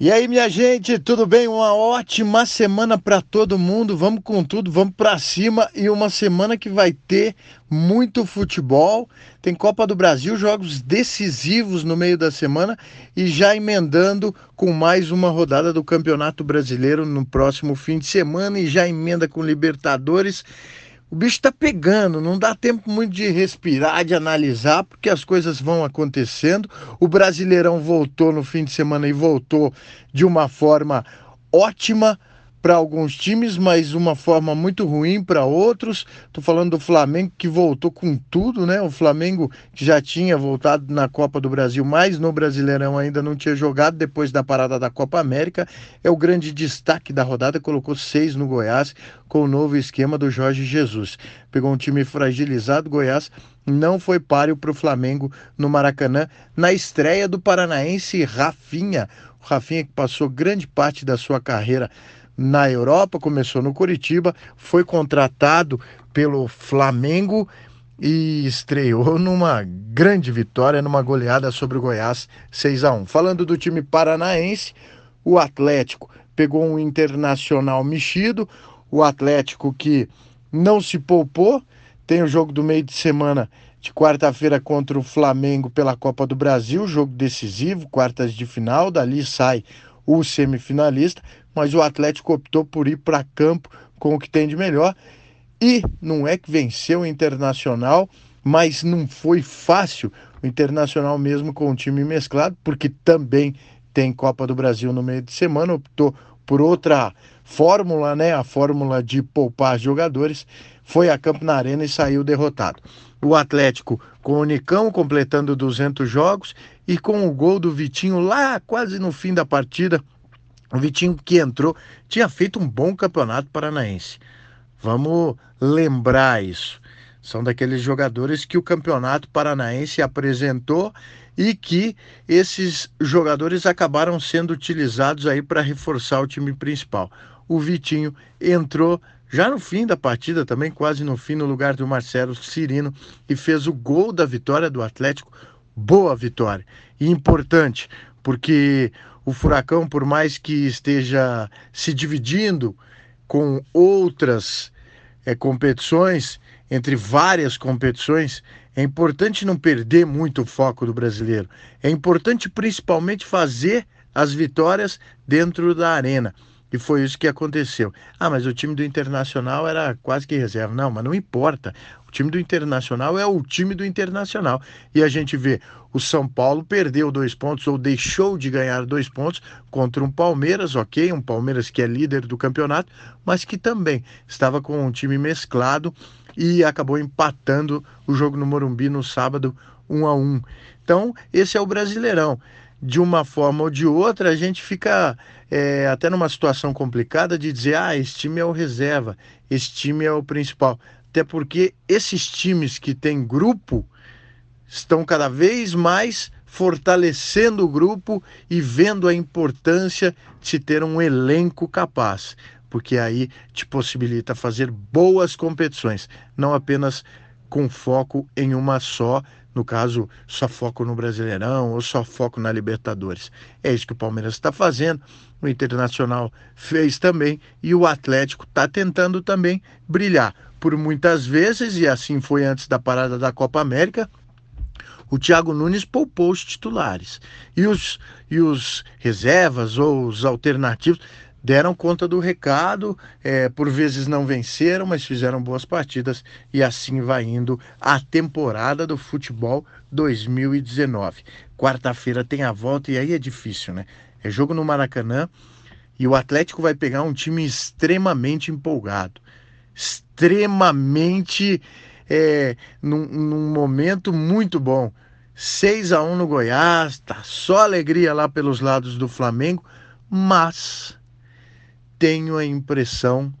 E aí, minha gente, tudo bem? Uma ótima semana para todo mundo. Vamos com tudo, vamos para cima e uma semana que vai ter muito futebol. Tem Copa do Brasil, jogos decisivos no meio da semana e já emendando com mais uma rodada do Campeonato Brasileiro no próximo fim de semana e já emenda com Libertadores. O bicho está pegando, não dá tempo muito de respirar, de analisar, porque as coisas vão acontecendo. O Brasileirão voltou no fim de semana e voltou de uma forma ótima para alguns times, mas uma forma muito ruim para outros. Estou falando do Flamengo que voltou com tudo, né? O Flamengo que já tinha voltado na Copa do Brasil, mas no Brasileirão ainda não tinha jogado depois da parada da Copa América. É o grande destaque da rodada, colocou seis no Goiás com o novo esquema do Jorge Jesus. Pegou um time fragilizado, Goiás não foi páreo para o Flamengo no Maracanã na estreia do paranaense Rafinha. O Rafinha que passou grande parte da sua carreira na Europa, começou no Curitiba, foi contratado pelo Flamengo e estreou numa grande vitória, numa goleada sobre o Goiás 6 a 1. Falando do time paranaense, o Atlético pegou um internacional mexido, o Atlético que não se poupou, tem o jogo do meio de semana de quarta-feira contra o Flamengo pela Copa do Brasil, jogo decisivo, quartas de final, dali sai o semifinalista, mas o Atlético optou por ir para campo com o que tem de melhor. E não é que venceu o Internacional, mas não foi fácil o Internacional mesmo com o time mesclado, porque também tem Copa do Brasil no meio de semana, optou por outra fórmula, né? A fórmula de poupar jogadores, foi a campo na arena e saiu derrotado. O Atlético com o Nicão completando 200 jogos e com o gol do Vitinho lá quase no fim da partida, o Vitinho que entrou tinha feito um bom campeonato paranaense. Vamos lembrar isso. São daqueles jogadores que o campeonato paranaense apresentou e que esses jogadores acabaram sendo utilizados aí para reforçar o time principal. O Vitinho entrou já no fim da partida, também quase no fim, no lugar do Marcelo Cirino, e fez o gol da vitória do Atlético. Boa vitória. E importante, porque o Furacão, por mais que esteja se dividindo com outras é, competições, entre várias competições, é importante não perder muito o foco do brasileiro. É importante principalmente fazer as vitórias dentro da arena. E foi isso que aconteceu. Ah, mas o time do Internacional era quase que reserva. Não, mas não importa. O time do Internacional é o time do Internacional. E a gente vê o São Paulo perdeu dois pontos ou deixou de ganhar dois pontos contra um Palmeiras, ok, um Palmeiras que é líder do campeonato, mas que também estava com um time mesclado e acabou empatando o jogo no Morumbi no sábado, um a um. Então, esse é o Brasileirão de uma forma ou de outra, a gente fica é, até numa situação complicada de dizer: ah, esse time é o reserva, esse time é o principal. Até porque esses times que têm grupo estão cada vez mais fortalecendo o grupo e vendo a importância de se ter um elenco capaz, porque aí te possibilita fazer boas competições, não apenas com foco em uma só no caso, só foco no Brasileirão ou só foco na Libertadores. É isso que o Palmeiras está fazendo, o Internacional fez também e o Atlético está tentando também brilhar. Por muitas vezes, e assim foi antes da parada da Copa América, o Thiago Nunes poupou os titulares. E os, e os reservas ou os alternativos deram conta do recado, é, por vezes não venceram, mas fizeram boas partidas e assim vai indo a temporada do futebol 2019. Quarta-feira tem a volta e aí é difícil, né? É jogo no Maracanã e o Atlético vai pegar um time extremamente empolgado, extremamente é, num, num momento muito bom. 6 a 1 no Goiás, tá só alegria lá pelos lados do Flamengo, mas tenho a impressão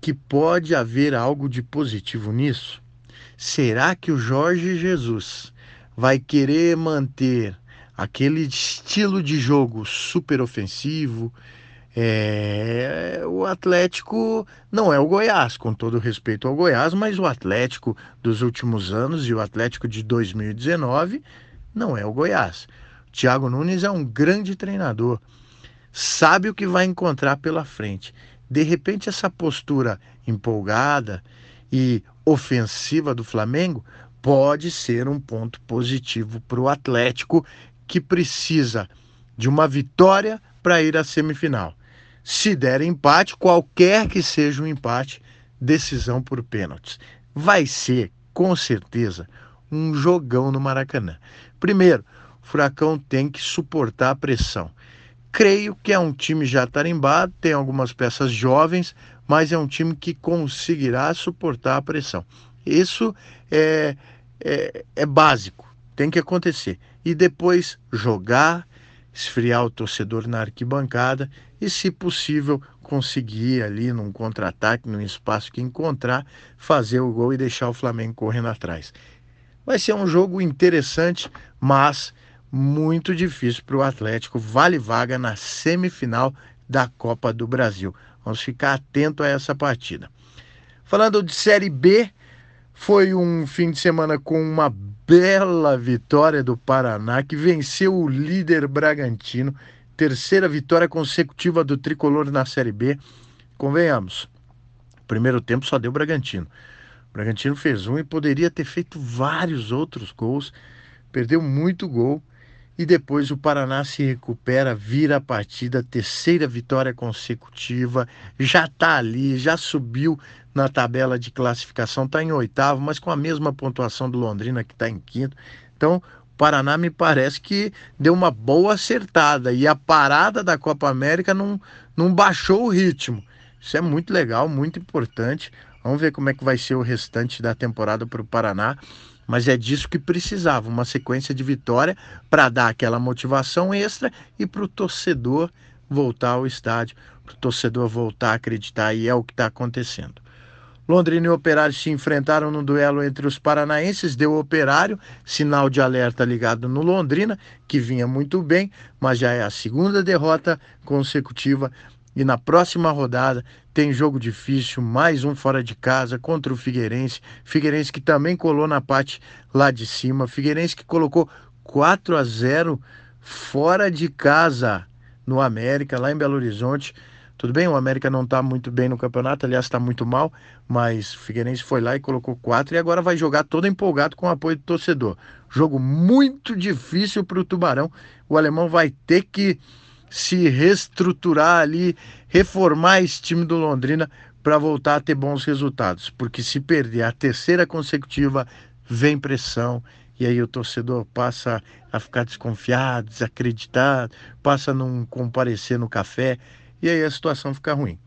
que pode haver algo de positivo nisso. Será que o Jorge Jesus vai querer manter aquele estilo de jogo super ofensivo? É, o Atlético não é o Goiás, com todo respeito ao Goiás, mas o Atlético dos últimos anos e o Atlético de 2019 não é o Goiás. Thiago Nunes é um grande treinador sabe o que vai encontrar pela frente. De repente, essa postura empolgada e ofensiva do Flamengo pode ser um ponto positivo para o Atlético, que precisa de uma vitória para ir à semifinal. Se der empate, qualquer que seja o empate, decisão por pênaltis. Vai ser, com certeza, um jogão no Maracanã. Primeiro, o Furacão tem que suportar a pressão. Creio que é um time já tarimbado, tem algumas peças jovens, mas é um time que conseguirá suportar a pressão. Isso é, é, é básico, tem que acontecer. E depois jogar, esfriar o torcedor na arquibancada e, se possível, conseguir ali num contra-ataque, num espaço que encontrar, fazer o gol e deixar o Flamengo correndo atrás. Vai ser um jogo interessante, mas muito difícil para o Atlético. Vale vaga na semifinal da Copa do Brasil. Vamos ficar atento a essa partida. Falando de Série B, foi um fim de semana com uma bela vitória do Paraná, que venceu o líder Bragantino. Terceira vitória consecutiva do tricolor na Série B. Convenhamos, primeiro tempo só deu Bragantino. O Bragantino fez um e poderia ter feito vários outros gols. Perdeu muito gol e depois o Paraná se recupera, vira a partida, terceira vitória consecutiva, já está ali, já subiu na tabela de classificação, está em oitavo, mas com a mesma pontuação do Londrina, que está em quinto. Então, o Paraná me parece que deu uma boa acertada e a parada da Copa América não, não baixou o ritmo. Isso é muito legal, muito importante. Vamos ver como é que vai ser o restante da temporada para o Paraná mas é disso que precisava, uma sequência de vitória para dar aquela motivação extra e para o torcedor voltar ao estádio, para o torcedor voltar a acreditar, e é o que está acontecendo. Londrina e Operário se enfrentaram no duelo entre os paranaenses, deu Operário, sinal de alerta ligado no Londrina, que vinha muito bem, mas já é a segunda derrota consecutiva e na próxima rodada tem jogo difícil, mais um fora de casa contra o Figueirense. Figueirense que também colou na parte lá de cima. Figueirense que colocou 4 a 0 fora de casa no América, lá em Belo Horizonte. Tudo bem, o América não está muito bem no campeonato, aliás, está muito mal, mas o Figueirense foi lá e colocou quatro e agora vai jogar todo empolgado com o apoio do torcedor. Jogo muito difícil para o Tubarão. O alemão vai ter que se reestruturar ali, reformar esse time do Londrina para voltar a ter bons resultados. Porque se perder a terceira consecutiva, vem pressão e aí o torcedor passa a ficar desconfiado, desacreditado, passa a não comparecer no café e aí a situação fica ruim.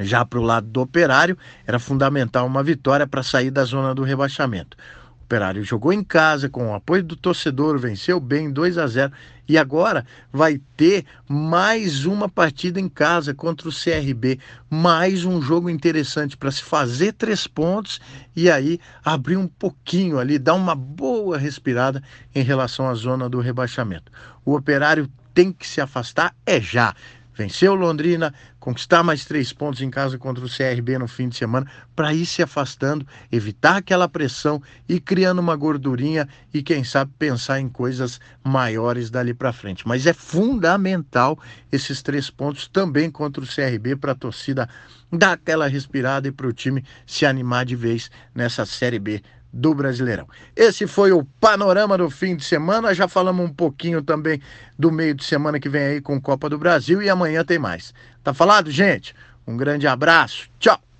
Já para o lado do operário, era fundamental uma vitória para sair da zona do rebaixamento. Operário jogou em casa com o apoio do torcedor, venceu bem 2 a 0 e agora vai ter mais uma partida em casa contra o CRB, mais um jogo interessante para se fazer três pontos e aí abrir um pouquinho ali, dar uma boa respirada em relação à zona do rebaixamento. O Operário tem que se afastar é já vencer o Londrina, conquistar mais três pontos em casa contra o CRB no fim de semana, para ir se afastando, evitar aquela pressão e criando uma gordurinha e quem sabe pensar em coisas maiores dali para frente. Mas é fundamental esses três pontos também contra o CRB para a torcida dar aquela respirada e para o time se animar de vez nessa Série B do Brasileirão. Esse foi o panorama do fim de semana. Já falamos um pouquinho também do meio de semana que vem aí com Copa do Brasil e amanhã tem mais. Tá falado, gente? Um grande abraço. Tchau.